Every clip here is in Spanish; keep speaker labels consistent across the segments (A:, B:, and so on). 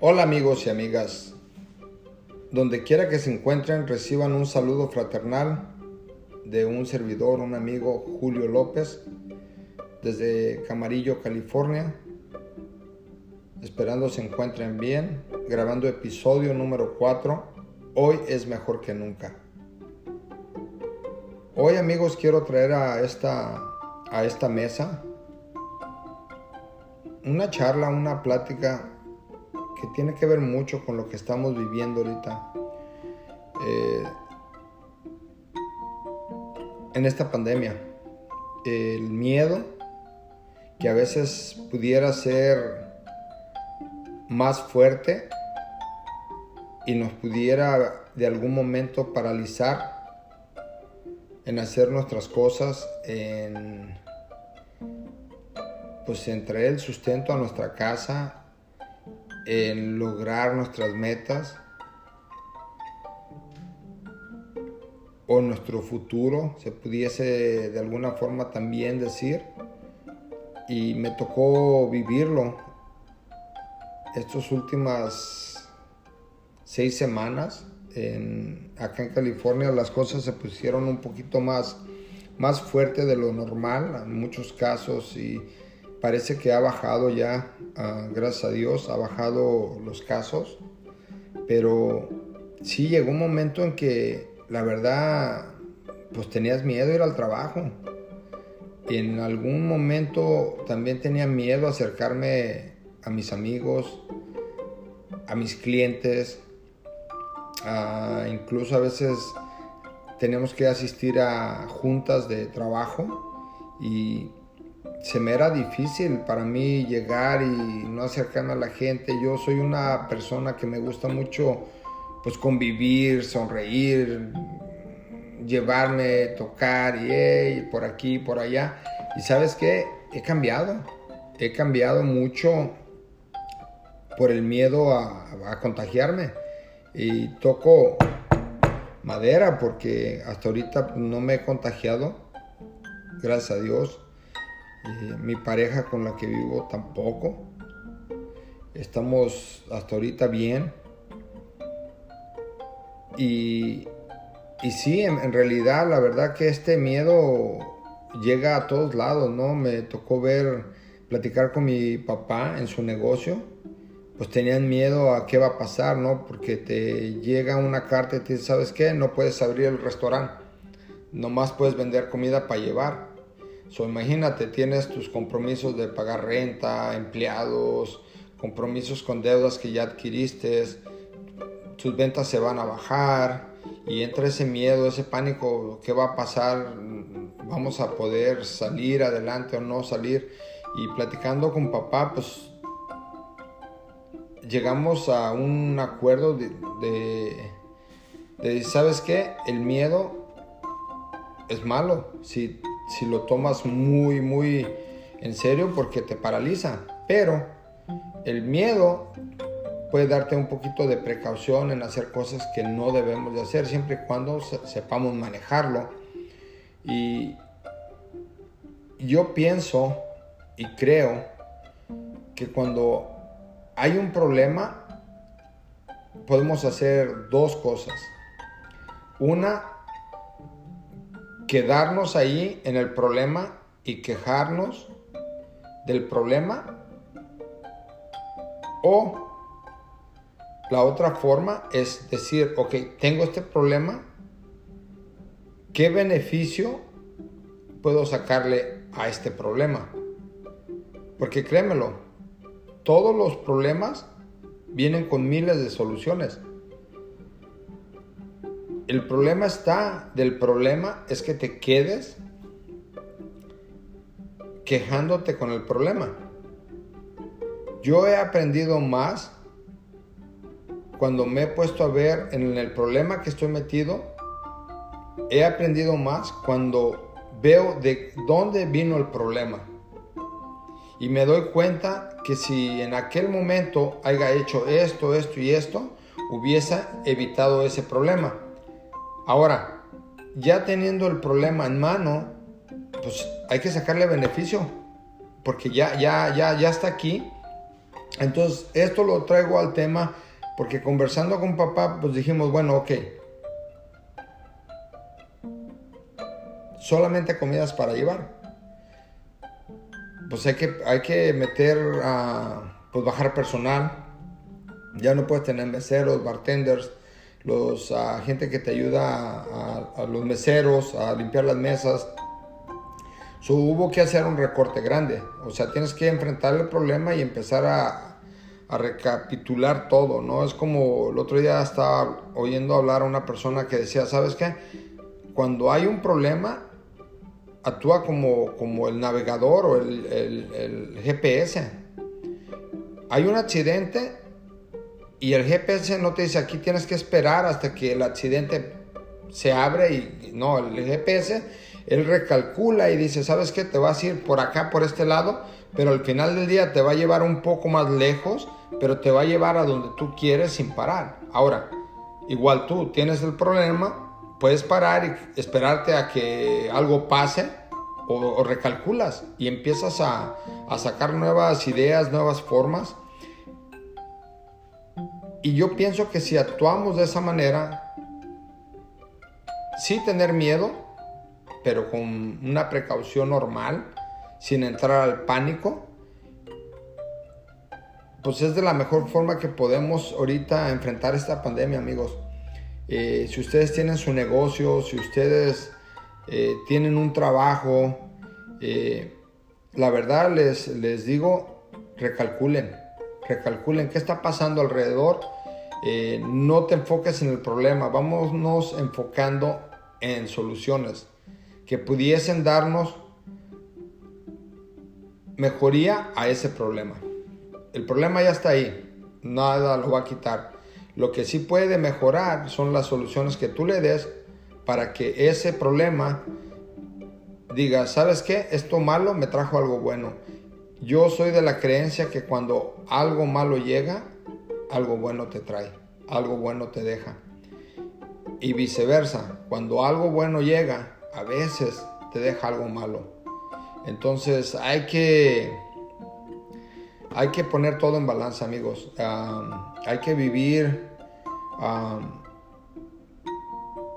A: Hola amigos y amigas. Donde quiera que se encuentren, reciban un saludo fraternal de un servidor, un amigo Julio López, desde Camarillo, California. Esperando se encuentren bien, grabando episodio número 4. Hoy es mejor que nunca. Hoy amigos quiero traer a esta, a esta mesa una charla, una plática que tiene que ver mucho con lo que estamos viviendo ahorita. Eh, en esta pandemia. El miedo que a veces pudiera ser más fuerte y nos pudiera de algún momento paralizar en hacer nuestras cosas, en pues en traer el sustento a nuestra casa, en lograr nuestras metas o nuestro futuro, se pudiese de alguna forma también decir. Y me tocó vivirlo estas últimas seis semanas. En, acá en California las cosas se pusieron un poquito más, más fuerte de lo normal en muchos casos y parece que ha bajado ya, ah, gracias a Dios, ha bajado los casos, pero sí llegó un momento en que la verdad, pues tenías miedo de ir al trabajo. En algún momento también tenía miedo a acercarme a mis amigos, a mis clientes, incluso a veces teníamos que asistir a juntas de trabajo y se me era difícil para mí llegar y no acercarme a la gente. Yo soy una persona que me gusta mucho pues convivir, sonreír, llevarme, tocar y por aquí, por allá. Y sabes qué, he cambiado, he cambiado mucho por el miedo a, contagiarme. Y toco madera porque hasta ahorita no me he contagiado, gracias a Dios. Mi pareja con la que vivo tampoco. Estamos hasta ahorita bien. Y, y sí, en, realidad la verdad que este miedo llega a todos lados, ¿no? Me tocó ver, platicar con mi papá en su negocio, pues tenían miedo a qué va a pasar, ¿no? Porque te llega una carta y te dice, ¿sabes qué? No puedes abrir el restaurante, nomás puedes vender comida para llevar. So, imagínate, tienes tus compromisos de pagar renta, empleados, compromisos con deudas que ya adquiriste, tus ventas se van a bajar y entra ese miedo, ese pánico, ¿qué va a pasar? ¿Vamos a poder salir adelante o no salir? Y platicando con papá, pues llegamos a un acuerdo de, de, ¿sabes qué? El miedo es malo si, si lo tomas muy, muy en serio porque te paraliza. Pero el miedo puede darte un poquito de precaución en hacer cosas que no debemos de hacer, siempre y cuando sepamos manejarlo. Y yo pienso y creo que cuando hay un problema, podemos hacer dos cosas. Una, quedarnos ahí en el problema y quejarnos del problema. O la otra forma es decir, ok, tengo este problema, ¿qué beneficio puedo sacarle a este problema? Porque créemelo, todos los problemas vienen con miles de soluciones. El problema está, del problema es que te quedes quejándote con el problema. Yo he aprendido más cuando me he puesto a ver en el problema que estoy metido, he aprendido más cuando veo de dónde vino el problema. Y me doy cuenta que si en aquel momento haya hecho esto, esto y esto, hubiese evitado ese problema. Ahora, ya teniendo el problema en mano, pues hay que sacarle beneficio, porque ya, ya, ya, ya está aquí. Entonces, esto lo traigo al tema porque conversando con papá, pues dijimos, bueno, ok, solamente comidas para llevar. Pues hay que, hay que meter, a, pues bajar personal. Ya no puedes tener meseros, bartenders, los uh, gente que te ayuda a, los meseros a limpiar las mesas. So, hubo que hacer un recorte grande. O sea, tienes que enfrentar el problema y empezar a, recapitular todo, ¿no? Es como el otro día estaba oyendo hablar a una persona que decía, ¿sabes qué? Cuando hay un problema, actúa como, como el navegador o el, GPS. Hay un accidente y el GPS no te dice aquí tienes que esperar hasta que el accidente se abre y no, el GPS él recalcula y dice, ¿sabes qué? Te vas a ir por acá, por este lado, pero al final del día te va a llevar un poco más lejos, pero te va a llevar a donde tú quieres sin parar. Ahora, igual tú tienes el problema, puedes parar y esperarte a que algo pase o, recalculas y empiezas a, sacar nuevas ideas, nuevas formas. Y yo pienso que si actuamos de esa manera, sí tener miedo, pero con una precaución normal, sin entrar al pánico, pues es de la mejor forma que podemos ahorita enfrentar esta pandemia, amigos. Eh, si ustedes tienen su negocio, si ustedes eh, tienen un trabajo, eh, la verdad les, les digo, recalculen, recalculen qué está pasando alrededor. No te enfoques en el problema, vámonos enfocando en soluciones que pudiesen darnos mejoría a ese problema. El problema ya está ahí, nada lo va a quitar. Lo que sí puede mejorar son las soluciones que tú le des para que ese problema diga, ¿sabes qué? Esto malo me trajo algo bueno. Yo soy de la creencia que cuando algo malo llega, algo bueno te trae, algo bueno te deja. Y viceversa, cuando algo bueno llega, a veces te deja algo malo. Entonces hay que hay que poner todo en balanza, amigos. hay que vivir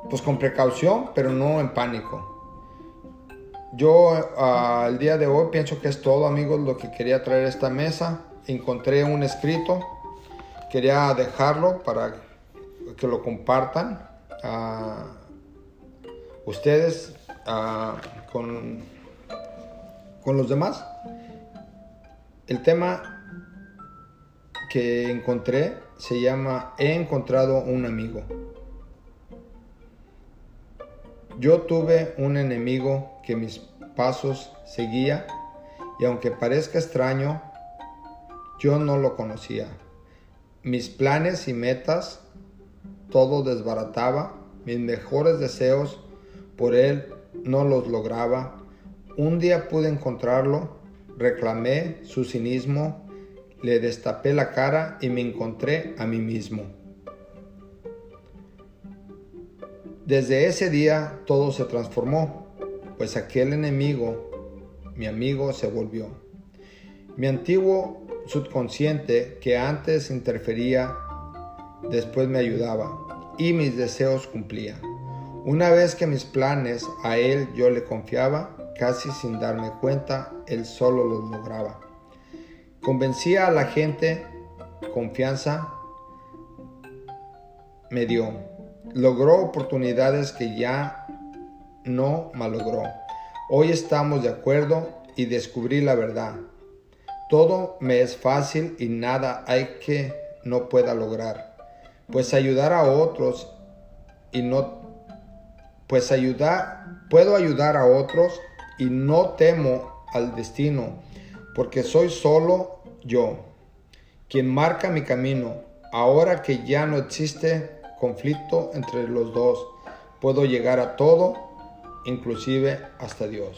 A: pues con precaución, pero no en pánico. Yo uh, día de hoy pienso que es todo, amigos, lo que quería traer a esta mesa. Encontré un escrito, quería dejarlo para que lo compartan a ustedes con, con los demás. El tema que encontré se llama He encontrado un amigo. Yo tuve un enemigo que mis pasos seguía y aunque parezca extraño, yo no lo conocía. Mis planes y metas, todo desbarataba, mis mejores deseos por él no los lograba. Un día pude encontrarlo, reclamé su cinismo le destapé la cara y me encontré a mí mismo. Desde ese día todo se transformó, pues aquel enemigo, mi amigo, se volvió. Mi antiguo subconsciente que antes interfería, después me ayudaba y mis deseos cumplía. Una vez que mis planes a él yo le confiaba, casi sin darme cuenta, él solo los lograba. Convencía a la gente, confianza me dio. Logró oportunidades que ya no malogró. Hoy estamos de acuerdo y descubrí la verdad. Todo me es fácil y nada hay que no pueda lograr. Pues ayudar a otros y no pues ayudar puedo ayudar a otros y no temo al destino porque soy solo yo, quien marca mi camino. Ahora que ya no existe conflicto entre los dos, puedo llegar a todo, inclusive hasta Dios.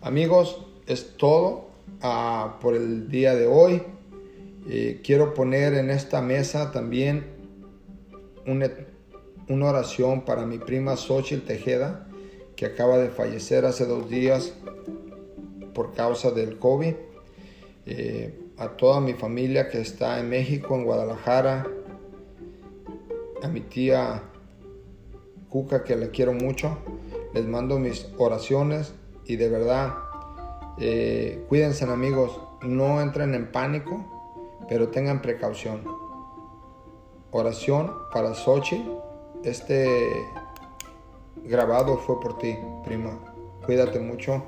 A: Amigos, es todo por el día de hoy. Eh, quiero poner en esta mesa también una, una oración para mi prima Xochitl Tejeda, que acaba de fallecer hace dos días por causa del COVID. Eh, a toda mi familia que está en México, en Guadalajara, a mi tía Cuca que la quiero mucho, les mando mis oraciones y de verdad eh, cuídense amigos, no entren en pánico, pero tengan precaución. Oración para Sochi, este grabado fue por ti, prima. Cuídate mucho.